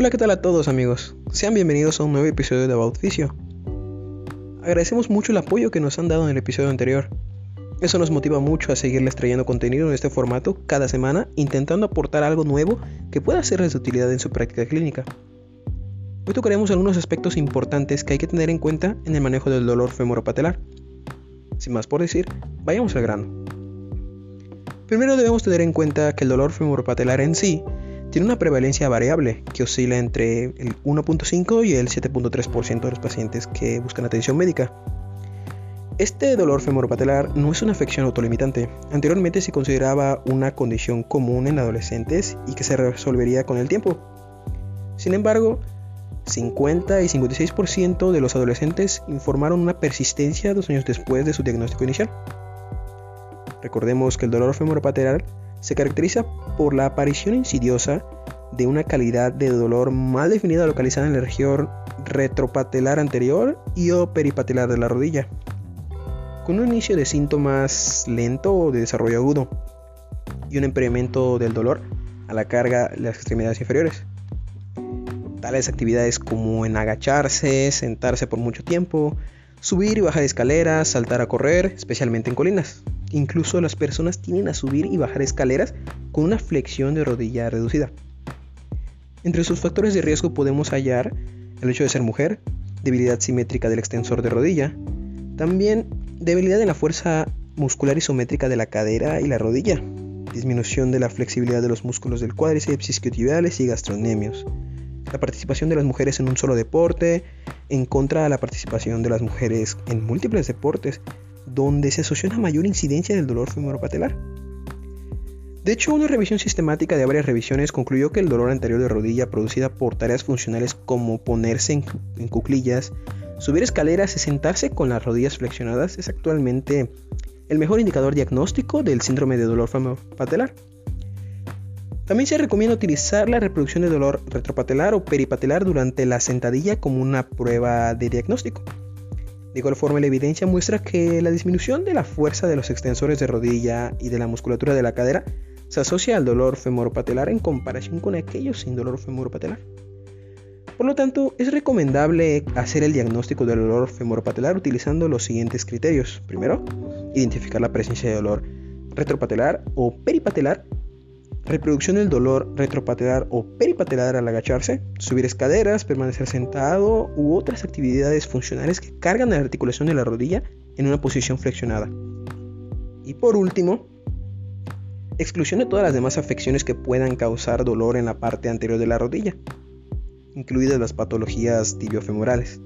Hola, ¿qué tal a todos amigos? Sean bienvenidos a un nuevo episodio de Physio. Agradecemos mucho el apoyo que nos han dado en el episodio anterior. Eso nos motiva mucho a seguirles trayendo contenido en este formato cada semana, intentando aportar algo nuevo que pueda serles de utilidad en su práctica clínica. Hoy tocaremos algunos aspectos importantes que hay que tener en cuenta en el manejo del dolor femoropatelar. Sin más por decir, vayamos al grano. Primero debemos tener en cuenta que el dolor femoropatelar en sí tiene una prevalencia variable que oscila entre el 1.5 y el 7.3% de los pacientes que buscan atención médica. Este dolor femoropatelar no es una afección autolimitante. Anteriormente se consideraba una condición común en adolescentes y que se resolvería con el tiempo. Sin embargo, 50 y 56% de los adolescentes informaron una persistencia dos años después de su diagnóstico inicial. Recordemos que el dolor femoropatelar se caracteriza por la aparición insidiosa de una calidad de dolor mal definida localizada en la región retropatelar anterior y o peripatelar de la rodilla, con un inicio de síntomas lento o de desarrollo agudo y un incremento del dolor a la carga de las extremidades inferiores. Tales actividades como en agacharse, sentarse por mucho tiempo, subir y bajar escaleras, saltar a correr, especialmente en colinas. Incluso las personas tienden a subir y bajar escaleras con una flexión de rodilla reducida. Entre sus factores de riesgo podemos hallar el hecho de ser mujer, debilidad simétrica del extensor de rodilla, también debilidad en la fuerza muscular isométrica de la cadera y la rodilla, disminución de la flexibilidad de los músculos del cuádriceps isquiotibiales y gastronemios, la participación de las mujeres en un solo deporte, en contra de la participación de las mujeres en múltiples deportes, donde se asoció una mayor incidencia del dolor femoropatelar. De hecho, una revisión sistemática de varias revisiones concluyó que el dolor anterior de rodilla producida por tareas funcionales como ponerse en, cuclillas, subir escaleras y sentarse con las rodillas flexionadas es actualmente el mejor indicador diagnóstico del síndrome de dolor femoropatelar. También se recomienda utilizar la reproducción de dolor retropatelar o peripatelar durante la sentadilla como una prueba de diagnóstico. De igual forma, la evidencia muestra que la disminución de la fuerza de los extensores de rodilla y de la musculatura de la cadera se asocia al dolor femoropatelar en comparación con aquellos sin dolor femoropatelar. Por lo tanto, es recomendable hacer el diagnóstico del dolor femoropatelar utilizando los siguientes criterios. Primero, identificar la presencia de dolor retropatelar o peripatelar reproducción del dolor retropatelar o peripatelar al agacharse, subir escaleras, permanecer sentado u otras actividades funcionales que cargan la articulación de la rodilla en una posición flexionada. Y por último, exclusión de todas las demás afecciones que puedan causar dolor en la parte anterior de la rodilla, incluidas las patologías tibiofemorales.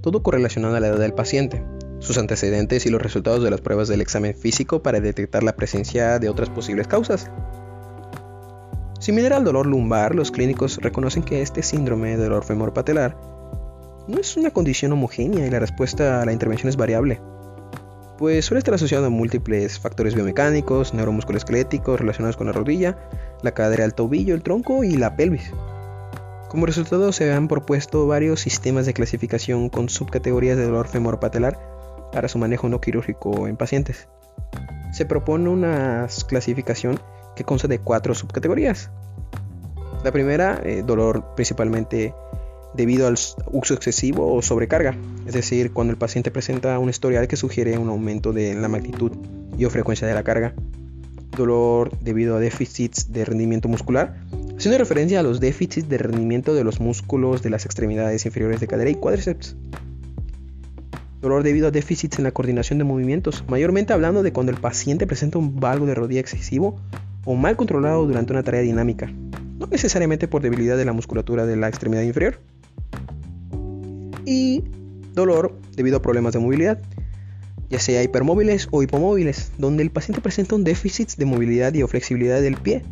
Todo correlacionado a la edad del paciente, sus antecedentes y los resultados de las pruebas del examen físico para detectar la presencia de otras posibles causas. Similar al dolor lumbar, los clínicos reconocen que este síndrome de dolor femoropatelar no es una condición homogénea y la respuesta a la intervención es variable, pues suele estar asociado a múltiples factores biomecánicos, neuromusculoesqueléticos relacionados con la rodilla, la cadera, el tobillo, el tronco y la pelvis. Como resultado se han propuesto varios sistemas de clasificación con subcategorías de dolor femoropatelar para su manejo no quirúrgico en pacientes. Se propone una clasificación que consta de cuatro subcategorías. La primera, eh, dolor principalmente debido al uso excesivo o sobrecarga, es decir, cuando el paciente presenta un historial que sugiere un aumento de la magnitud y o frecuencia de la carga. Dolor debido a déficits de rendimiento muscular, haciendo referencia a los déficits de rendimiento de los músculos de las extremidades inferiores de cadera y cuádriceps dolor debido a déficits en la coordinación de movimientos, mayormente hablando de cuando el paciente presenta un valgo de rodilla excesivo o mal controlado durante una tarea dinámica, no necesariamente por debilidad de la musculatura de la extremidad inferior. Y dolor debido a problemas de movilidad, ya sea hipermóviles o hipomóviles, donde el paciente presenta un déficit de movilidad y o flexibilidad del pie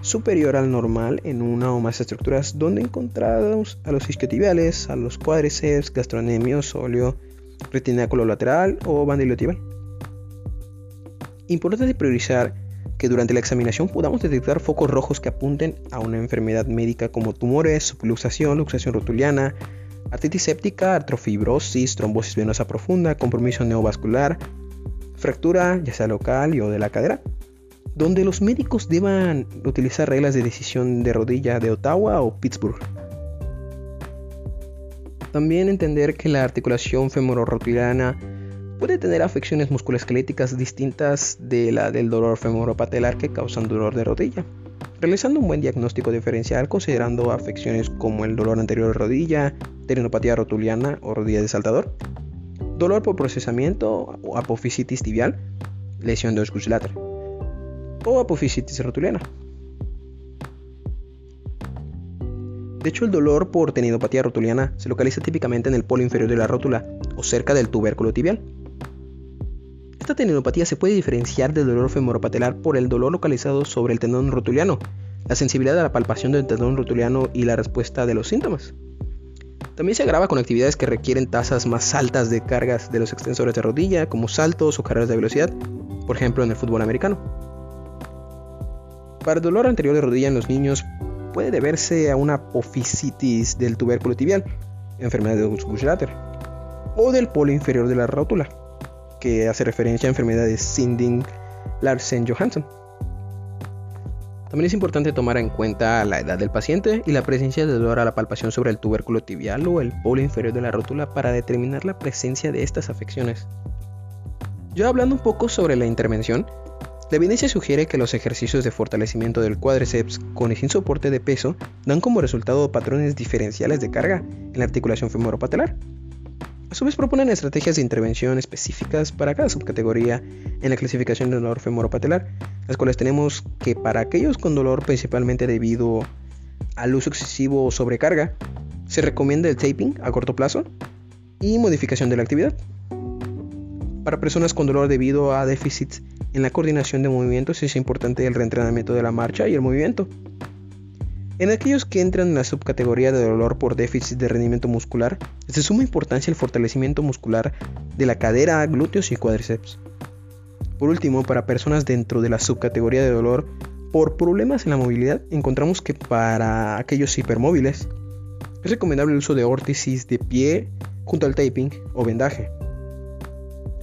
superior al normal en una o más estructuras donde encontramos a los isquiotibiales, a los cuádriceps, gastronemios, óleo, retináculo lateral o bandilotibal. Importante priorizar que durante la examinación podamos detectar focos rojos que apunten a una enfermedad médica como tumores, subluxación, luxación rotuliana, artritis séptica, artrofibrosis, trombosis venosa profunda, compromiso neovascular, fractura ya sea local o de la cadera. donde los médicos deban utilizar reglas de decisión de rodilla de Ottawa o Pittsburgh. También entender que la articulación femororotiliana puede tener afecciones musculoesqueléticas distintas de la del dolor femoropatelar que causan dolor de rodilla, realizando un buen diagnóstico diferencial considerando afecciones como el dolor anterior de rodilla, tendinopatía rotuliana o rodilla de saltador, dolor por procesamiento o apofisitis tibial, lesión de oscus o apofisitis rotuliana. De hecho, el dolor por tendinopatía rotuliana se localiza típicamente en el polo inferior de la rótula o cerca del tubérculo tibial. Esta tendinopatía se puede diferenciar del dolor femoropatelar por el dolor localizado sobre el tendón rotuliano, la sensibilidad a la palpación del tendón rotuliano y la respuesta de los síntomas. También se agrava con actividades que requieren tasas más altas de cargas de los extensores de rodilla, como saltos o carreras de velocidad, por ejemplo en el fútbol americano. Para el dolor anterior de rodilla en los niños puede deberse a una apofisitis del tubérculo tibial, enfermedad de Guschlatter, o del polo inferior de la rótula, que hace referencia a enfermedades Sinding Larsen Johansson. También es importante tomar en cuenta la edad del paciente y la presencia de dolor a la palpación sobre el tubérculo tibial o el polo inferior de la rótula para determinar la presencia de estas afecciones. Ya hablando un poco sobre la intervención, la evidencia sugiere que los ejercicios de fortalecimiento del cuádriceps con y sin soporte de peso dan como resultado patrones diferenciales de carga en la articulación femoropatelar. A su vez proponen estrategias de intervención específicas para cada subcategoría en la clasificación del dolor femoropatelar, las cuales tenemos que para aquellos con dolor principalmente debido al uso excesivo o sobrecarga, se recomienda el taping a corto plazo y modificación de la actividad. Para personas con dolor debido a déficits en la coordinación de movimientos es importante el reentrenamiento de la marcha y el movimiento. En aquellos que entran en la subcategoría de dolor por déficit de rendimiento muscular, es de suma importancia el fortalecimiento muscular de la cadera, glúteos y cuádriceps. Por último, para personas dentro de la subcategoría de dolor por problemas en la movilidad, encontramos que para aquellos hipermóviles es recomendable el uso de órtesis de pie junto al taping o vendaje.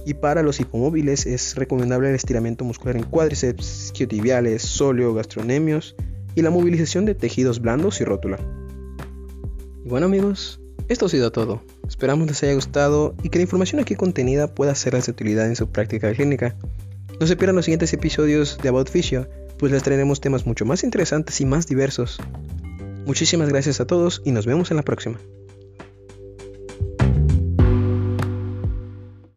Y para los hipomóviles es recomendable el estiramiento muscular en cuádriceps, isquiotibiales, sóleo, gastronemios y la movilización de tejidos blandos y rótula. Y bueno amigos, esto ha sido todo. Esperamos les haya gustado y que la información aquí contenida pueda serles de utilidad en su práctica clínica. No se pierdan los siguientes episodios de About Physio, pues les traeremos temas mucho más interesantes y más diversos. Muchísimas gracias a todos y nos vemos en la próxima.